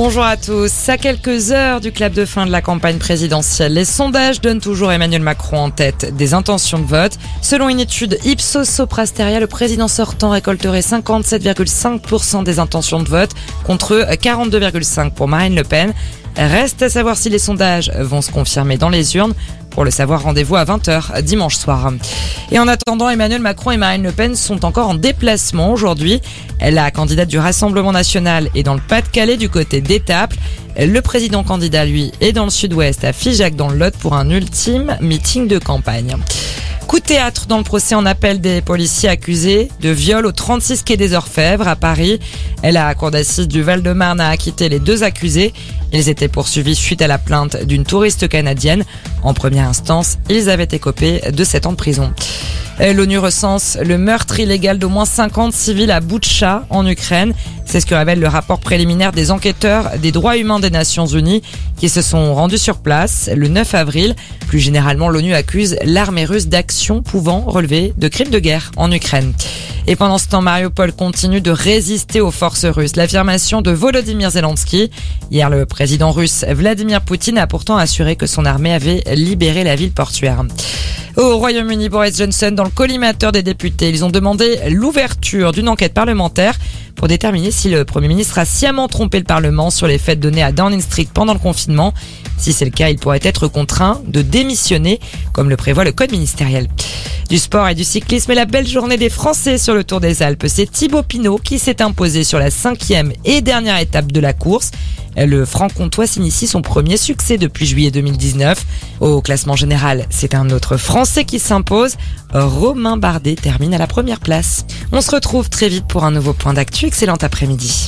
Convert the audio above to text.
Bonjour à tous. À quelques heures du clap de fin de la campagne présidentielle, les sondages donnent toujours Emmanuel Macron en tête des intentions de vote. Selon une étude Ipsos Soprasteria, le président sortant récolterait 57,5% des intentions de vote contre 42,5% pour Marine Le Pen. Reste à savoir si les sondages vont se confirmer dans les urnes. Pour le savoir, rendez-vous à 20h dimanche soir. Et en attendant, Emmanuel Macron et Marine Le Pen sont encore en déplacement aujourd'hui. La candidate du Rassemblement national est dans le Pas-de-Calais du côté d'Étaples. Le président candidat, lui, est dans le sud-ouest à Figeac dans le Lot pour un ultime meeting de campagne. Coup de théâtre dans le procès en appel des policiers accusés de viol au 36 quai des Orfèvres à Paris. La cour d'assises du Val-de-Marne a acquitté les deux accusés. Ils étaient poursuivis suite à la plainte d'une touriste canadienne. En première instance, ils avaient écopé de 7 ans de prison. L'ONU recense le meurtre illégal d'au moins 50 civils à Boutcha, en Ukraine. C'est ce que révèle le rapport préliminaire des enquêteurs des droits humains des Nations Unies qui se sont rendus sur place le 9 avril. Plus généralement, l'ONU accuse l'armée russe d'actions pouvant relever de crimes de guerre en Ukraine. Et pendant ce temps, Mariupol continue de résister aux forces russes. L'affirmation de Volodymyr Zelensky. Hier, le président russe Vladimir Poutine a pourtant assuré que son armée avait libéré la ville portuaire. Au Royaume-Uni, Boris Johnson, dans le collimateur des députés, ils ont demandé l'ouverture d'une enquête parlementaire pour déterminer si le Premier ministre a sciemment trompé le Parlement sur les fêtes données à Downing Street pendant le confinement. Si c'est le cas, il pourrait être contraint de démissionner, comme le prévoit le code ministériel. Du sport et du cyclisme et la belle journée des Français sur le Tour des Alpes, c'est Thibaut Pinot qui s'est imposé sur la cinquième et dernière étape de la course. Le franc-comtois s'initie son premier succès depuis juillet 2019. Au classement général, c'est un autre Français qui s'impose. Romain Bardet termine à la première place. On se retrouve très vite pour un nouveau point d'actu. Excellent après-midi.